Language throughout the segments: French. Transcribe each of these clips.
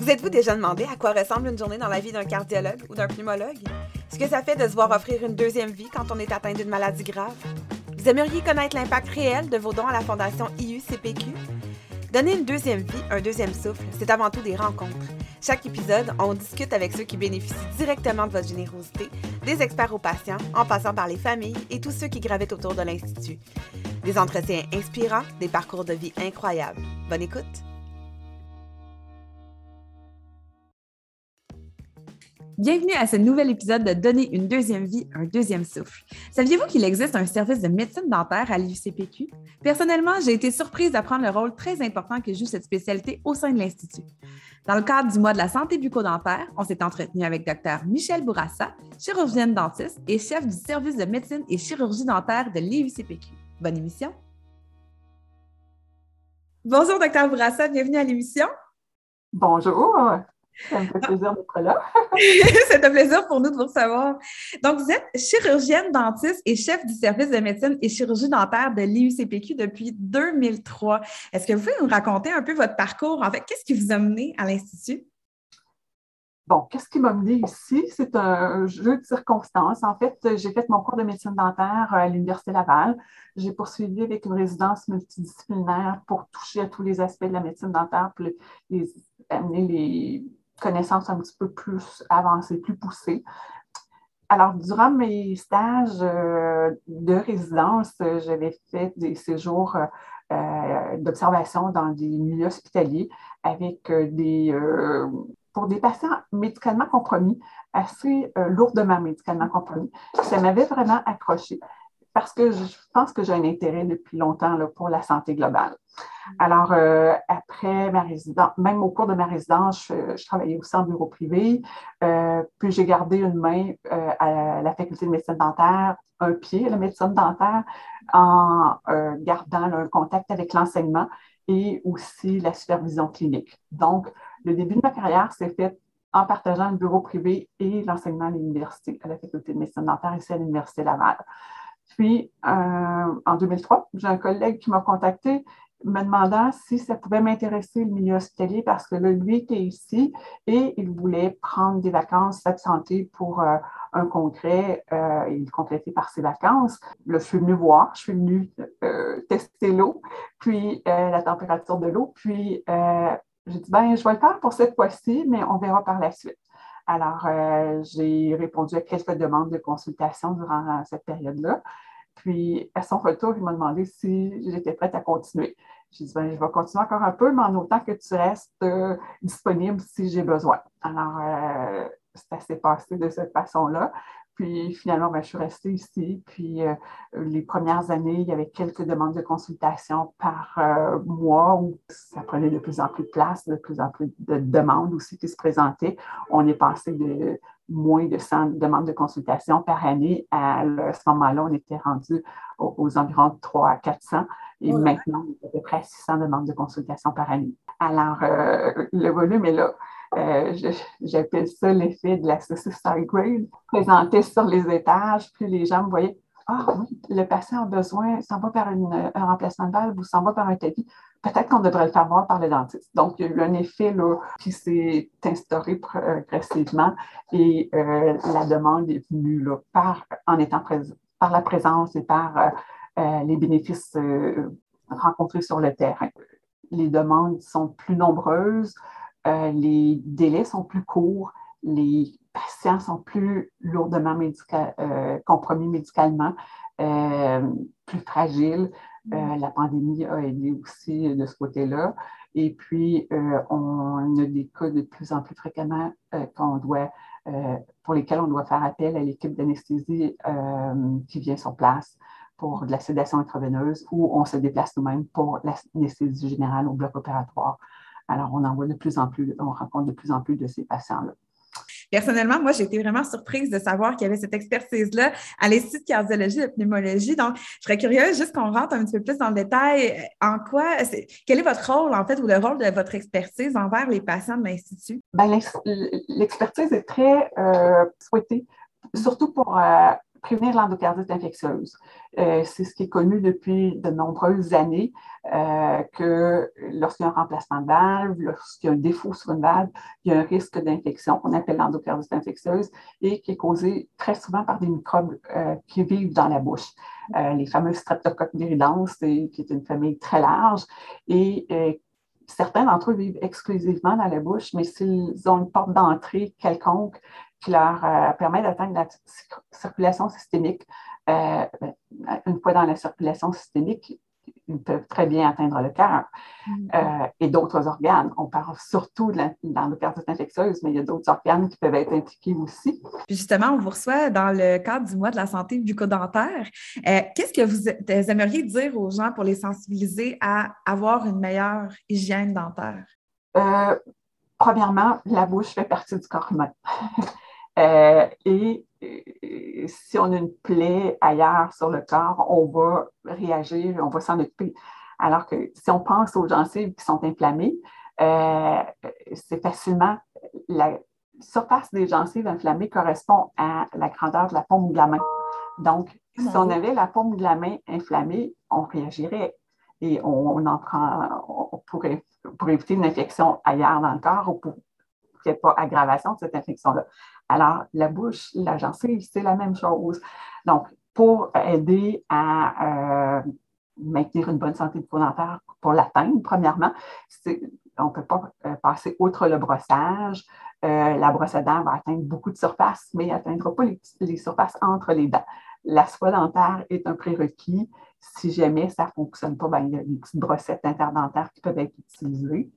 Vous êtes-vous déjà demandé à quoi ressemble une journée dans la vie d'un cardiologue ou d'un pneumologue? Ce que ça fait de se voir offrir une deuxième vie quand on est atteint d'une maladie grave? Vous aimeriez connaître l'impact réel de vos dons à la Fondation IUCPQ? Donner une deuxième vie, un deuxième souffle, c'est avant tout des rencontres. Chaque épisode, on discute avec ceux qui bénéficient directement de votre générosité, des experts aux patients, en passant par les familles et tous ceux qui gravitent autour de l'Institut. Des entretiens inspirants, des parcours de vie incroyables. Bonne écoute! Bienvenue à ce nouvel épisode de Donner une deuxième vie, un deuxième souffle. Saviez-vous qu'il existe un service de médecine dentaire à l'UCPQ? Personnellement, j'ai été surprise d'apprendre le rôle très important que joue cette spécialité au sein de l'Institut. Dans le cadre du mois de la santé bucco-dentaire, on s'est entretenu avec Dr Michel Bourassa, chirurgienne dentiste et chef du service de médecine et chirurgie dentaire de l'IUCPQ. Bonne émission! Bonjour, Dr Bourassa, bienvenue à l'émission. Bonjour. Ça me fait plaisir d'être là. C'est un plaisir pour nous de vous recevoir. Donc, vous êtes chirurgienne dentiste et chef du service de médecine et chirurgie dentaire de l'IUCPQ depuis 2003. Est-ce que vous pouvez nous raconter un peu votre parcours? En fait, qu'est-ce qui vous a mené à l'Institut? Bon, qu'est-ce qui m'a mené ici? C'est un jeu de circonstances. En fait, j'ai fait mon cours de médecine dentaire à l'Université Laval. J'ai poursuivi avec une résidence multidisciplinaire pour toucher à tous les aspects de la médecine dentaire, pour les, amener les connaissances un petit peu plus avancées, plus poussées. Alors, durant mes stages euh, de résidence, j'avais fait des séjours euh, d'observation dans des milieux hospitaliers avec euh, des, pour des patients médicalement compromis, assez lourdement médicalement compromis. Ça m'avait vraiment accroché parce que je pense que j'ai un intérêt depuis longtemps là, pour la santé globale. Alors, euh, après ma résidence, même au cours de ma résidence, je, travaillais aussi en bureau privé, euh, puis j'ai gardé une main euh, à la faculté de médecine dentaire, un pied à la médecine dentaire, en gardant un contact avec l'enseignement et aussi la supervision clinique. Donc, le début de ma carrière s'est fait en partageant le bureau privé et l'enseignement à l'université, à la faculté de médecine dentaire ici à l'Université Laval. Puis, en 2003, j'ai un collègue qui m'a contacté me demandant si ça pouvait m'intéresser le milieu hospitalier parce que là, lui était ici et il voulait prendre des vacances s'absenter pour euh, un congrès. Euh, il complétait par ses vacances. Là, je suis venue voir, je suis venue euh, tester l'eau, puis la température de l'eau. Puis, j'ai dit, ben, je vais le faire pour cette fois-ci, mais on verra par la suite. Alors, j'ai répondu à quelques demandes de consultation durant cette période-là. Puis, à son retour, il m'a demandé si j'étais prête à continuer. J'ai dit, ben, je vais continuer encore un peu, mais en autant que tu restes euh, disponible si j'ai besoin. Alors, euh, ça s'est passé de cette façon-là. Puis finalement, ben, je suis restée ici. Puis euh, les premières années, il y avait quelques demandes de consultation par mois où ça prenait de plus en plus de place, de plus en plus de demandes aussi qui se présentaient. On est passé de moins de 100 demandes de consultation par année. À, ce moment-là, on était rendu aux, environs de 3 à 400. Et maintenant, on est à peu près 600 demandes de consultation par année. Alors, euh, le volume est là. Euh, j'appelle ça l'effet de la saucisse grade, présenté sur les étages, puis les gens me voyaient ah le patient a besoin, s'en va par un remplacement de valve ou s'en va par un tapis. Peut-être qu'on devrait le faire voir par le dentiste. Donc, il y a eu un effet là, qui s'est instauré progressivement et euh, la demande est venue là, par, la présence et par euh, euh, les bénéfices rencontrés sur le terrain. Les demandes sont plus nombreuses, les délais sont plus courts, les patients sont plus lourdement euh, compromis médicalement, euh, plus fragiles. Euh, mm. la pandémie a aidé aussi de ce côté-là. Et puis, on a des cas de plus en plus fréquemment qu'on doit, pour lesquels on doit faire appel à l'équipe d'anesthésie qui vient sur place pour de la sédation intraveineuse ou on se déplace nous-mêmes pour l'anesthésie générale au bloc opératoire. Alors, on en voit de plus en plus, on rencontre de plus en plus de ces patients-là. Personnellement, moi, j'ai été vraiment surprise de savoir qu'il y avait cette expertise-là à l'Institut de cardiologie et de pneumologie. Donc, je serais curieuse juste qu'on rentre un petit peu plus dans le détail. Euh, en quoi, quel est votre rôle, en fait, ou le rôle de votre expertise envers les patients de l'Institut? Ben, l'expertise est très euh, souhaitée, surtout pour euh, prévenir l'endocardite infectieuse. c'est ce qui est connu depuis de nombreuses années, que lorsqu'il y a un remplacement de valve, lorsqu'il y a un défaut sur une valve, il y a un risque d'infection qu'on appelle l'endocardite infectieuse et qui est causé très souvent par des microbes qui vivent dans la bouche. les fameux streptocoques viridans, qui est une famille très large et certains d'entre eux vivent exclusivement dans la bouche, mais s'ils ont une porte d'entrée quelconque qui leur euh, permet d'atteindre la circulation systémique, euh, ben, une fois dans la circulation systémique, ils peuvent très bien atteindre le cœur mm-hmm. euh, et d'autres organes. On parle surtout de l'endocardite infectieuse, mais il y a d'autres organes qui peuvent être impliqués aussi. justement, on vous reçoit dans le cadre du mois de la santé bucco-dentaire. Euh, qu'est-ce que vous aimeriez dire aux gens pour les sensibiliser à avoir une meilleure hygiène dentaire? Euh, premièrement, la bouche fait partie du corps humain. et si on a une plaie ailleurs sur le corps, on va réagir, on va s'en occuper. Alors que si on pense aux gencives qui sont inflammées, euh, c'est facilement la surface des gencives inflammées correspond à la grandeur de la paume de la main. Donc, si on avait la paume de la main inflammée, on réagirait et on, en prend, on pourrait, pour éviter une infection ailleurs dans le corps ou pour qu'il n'y ait pas aggravation de cette infection-là. Alors, la bouche, la gencive, c'est la même chose. Donc, pour aider à euh, maintenir une bonne santé bucco-dentaire, pour l'atteindre, premièrement, on ne peut pas euh, passer outre le brossage. Euh, la brosse à dents va atteindre beaucoup de surfaces, mais elle n'atteindra pas les, surfaces entre les dents. La soie dentaire est un prérequis. Si jamais ça ne fonctionne pas, ben, il y a des petites brossettes interdentaires qui peuvent être utilisées.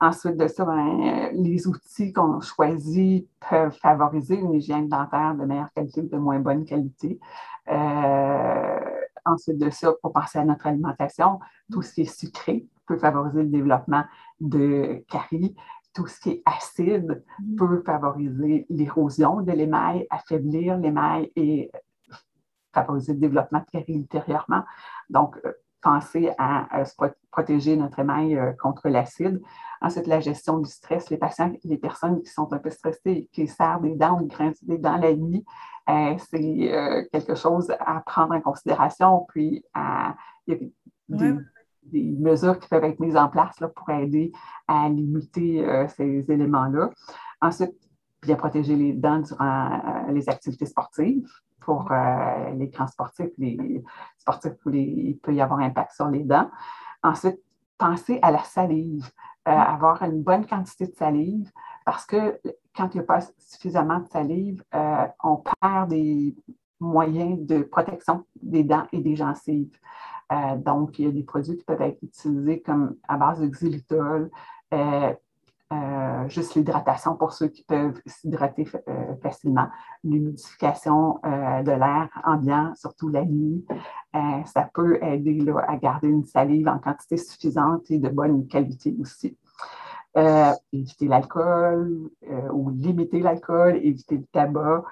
Ensuite de ça, ben, les outils qu'on choisit peuvent favoriser une hygiène dentaire de meilleure qualité ou de moins bonne qualité. Euh, ensuite de ça, pour penser à notre alimentation, tout ce qui est sucré peut favoriser le développement de caries. Tout ce qui est acide mm-hmm. peut favoriser l'érosion de l'émail, affaiblir l'émail et favoriser le développement de caries ultérieurement. Donc, euh, penser à, protéger notre émail euh, contre l'acide. Ensuite, la gestion du stress. Les patients, les personnes qui sont un peu stressées, qui serrent des dents ou grincent des dents la nuit, euh, c'est euh, quelque chose à prendre en considération. Puis, il y a des, mesures qui peuvent être mises en place là, pour aider à limiter ces éléments-là. Ensuite, bien protéger les dents durant les activités sportives pour euh, les grands sportifs, les sportifs où il peut y avoir un impact sur les dents. Ensuite, penser à la salive, euh, mm. avoir une bonne quantité de salive, parce que quand il n'y a pas suffisamment de salive, euh, on perd des moyens de protection des dents et des gencives. Donc, il y a des produits qui peuvent être utilisés comme à base de xylitol, euh, juste l'hydratation pour ceux qui peuvent s'hydrater euh, facilement, l'humidification euh, de l'air ambiant, surtout la nuit. ça peut aider à garder une salive en quantité suffisante et de bonne qualité aussi. éviter l'alcool ou limiter l'alcool, éviter le tabac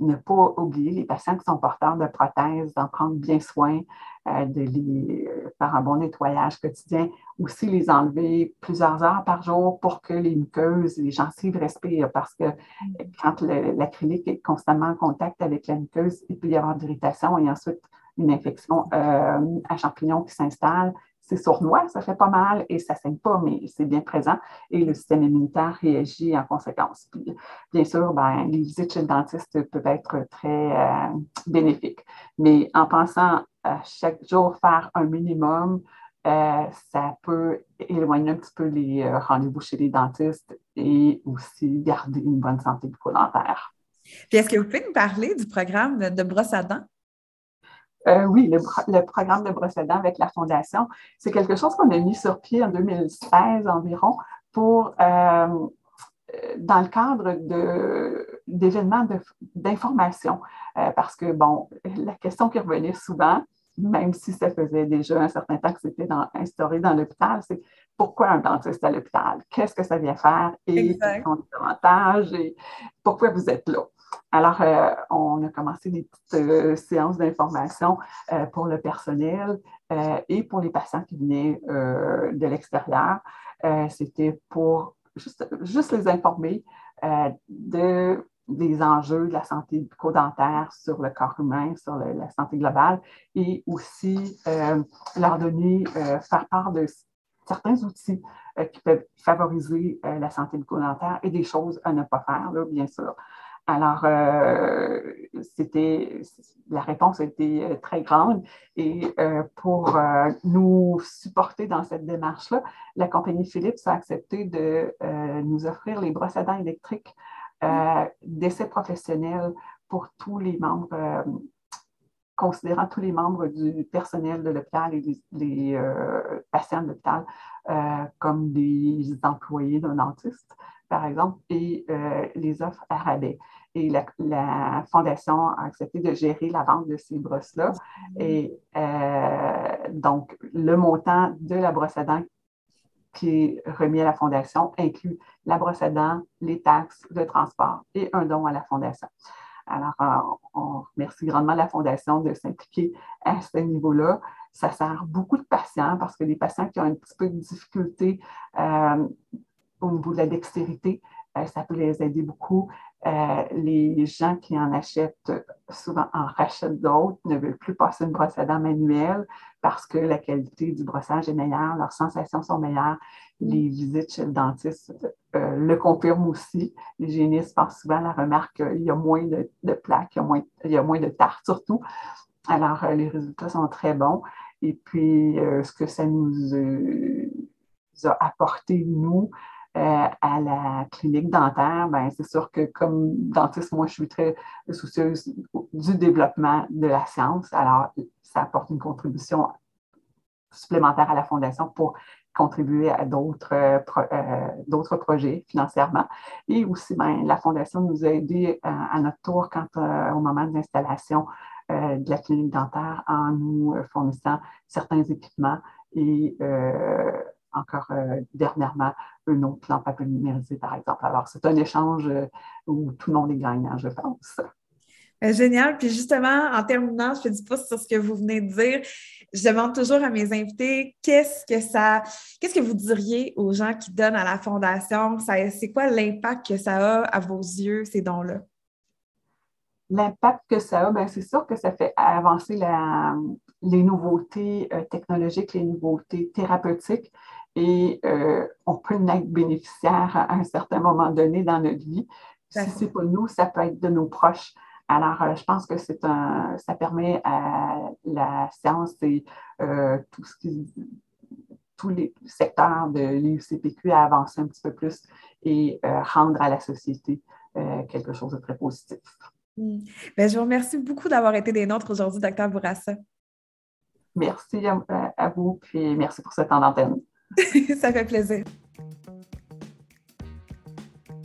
ne pas oublier les patients qui sont porteurs de prothèses, d'en prendre bien soin, euh, de les faire un bon nettoyage quotidien, aussi les enlever plusieurs heures par jour pour que les muqueuses, les gencives respirent, parce que quand l'acrylique est constamment en contact avec la muqueuse, il peut y avoir de l'irritation et ensuite une infection euh, à champignons qui s'installe c'est sournois, ça fait pas mal et ça ne saigne pas, mais c'est bien présent et le système immunitaire réagit en conséquence. bien sûr, ben, les visites chez le dentiste peuvent être très euh, bénéfiques, mais en pensant à chaque jour faire un minimum, euh, ça peut éloigner un petit peu les euh, rendez-vous chez les dentistes et aussi garder une bonne santé bucco-dentaire. Puis est-ce que vous pouvez nous parler du programme de brosse à dents? Euh, oui, le, programme de brosse avec la Fondation, c'est quelque chose qu'on a mis sur pied en 2016 environ pour, euh, dans le cadre d'événements d'information. Euh, parce que, bon, la question qui revenait souvent, même si ça faisait déjà un certain temps que c'était instauré dans l'hôpital, c'est pourquoi un dentiste à l'hôpital? Qu'est-ce que ça vient faire? Et quels sont les avantages? Et pourquoi vous êtes là? Alors, euh, on a commencé des petites euh, séances d'information euh, pour le personnel et pour les patients qui venaient de l'extérieur. C'était pour juste, les informer de des enjeux de la santé bucco-dentaire sur le corps humain, sur la santé globale, et aussi leur donner, faire part de certains outils qui peuvent favoriser la santé bucco-dentaire et des choses à ne pas faire, bien sûr. Alors, c'était, la réponse a été très grande et pour nous supporter dans cette démarche-là, la compagnie Philips a accepté de nous offrir les brosses à dents électriques euh, d'essais professionnels pour tous les membres, euh, considérant tous les membres du personnel de l'hôpital et les, euh, patients de l'hôpital comme des employés d'un dentiste, par exemple, et les offres à rabais. Et la, Fondation a accepté de gérer la vente de ces brosses-là. Et donc, le montant de la brosse à dents qui est remis à la Fondation inclut la brosse à dents, les taxes, le transport et un don à la Fondation. Alors, euh, on remercie grandement la Fondation de s'impliquer à ce niveau-là. Ça sert beaucoup de patients parce que les patients qui ont un petit peu de difficulté euh, au niveau de la dextérité, euh, ça peut les aider beaucoup. Euh, les gens qui en achètent souvent en rachètent d'autres, ne veulent plus passer une brosse à dents manuelle parce que la qualité du brossage est meilleure, leurs sensations sont meilleures. Les visites chez le dentiste euh, le confirment aussi. L'hygiéniste passe souvent la remarque qu'il y a moins de, plaques, il y a moins, il y a moins de tartes surtout. Alors, les résultats sont très bons. Et puis, ce que ça nous a apporté, nous, euh, à la clinique dentaire, ben, c'est sûr que comme dentiste, moi, je suis très soucieuse du développement de la science. Alors, ça apporte une contribution supplémentaire à la Fondation pour contribuer à d'autres euh, projets financièrement. Et aussi, ben, la Fondation nous a aidés euh, à, notre tour quand, au moment de l'installation de la clinique dentaire en nous fournissant certains équipements et encore euh, dernièrement un autre plan numérisé, par exemple. Alors, c'est un échange euh, où tout le monde est gagnant, je pense. Euh, génial. Puis justement, en terminant, je fais du pouce sur ce que vous venez de dire. Je demande toujours à mes invités qu'est-ce que ça, qu'est-ce que vous diriez aux gens qui donnent à la fondation? C'est quoi l'impact que ça a à vos yeux, ces dons-là? L'impact que ça a, ben, c'est sûr que ça fait avancer les nouveautés technologiques, les nouveautés thérapeutiques et euh, on peut en être bénéficiaire à un certain moment donné dans notre vie. Si ce n'est pas nous, ça peut être de nos proches. Alors, euh, je pense que c'est un, ça permet à la science et euh, tout ce qui, tous les secteurs de l'IUCPQ à avancer un petit peu plus et rendre à la société quelque chose de très positif. Hmm. Ben, je vous remercie beaucoup d'avoir été des nôtres aujourd'hui, Dr. Bourassa. Merci à, à vous, puis merci pour ce temps d'antenne. Ça fait plaisir.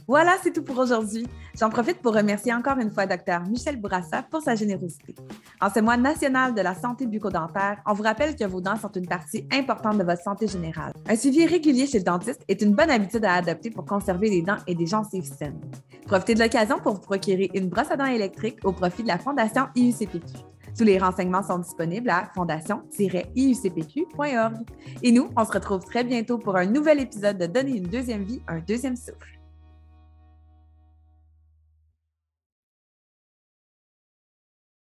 Voilà, c'est tout pour aujourd'hui. J'en profite pour remercier encore une fois Dr Michel Bourassa pour sa générosité. En ce mois national de la santé bucco-dentaire, on vous rappelle que vos dents sont une partie importante de votre santé générale. Un suivi régulier chez le dentiste est une bonne habitude à adopter pour conserver les dents et des gencives saines. Profitez de l'occasion pour vous procurer une brosse à dents électrique au profit de la Fondation IUCPQ. Tous les renseignements sont disponibles à fondation-iucpq.org. Et nous, on se retrouve très bientôt pour un nouvel épisode de Donner une deuxième vie, un deuxième souffle.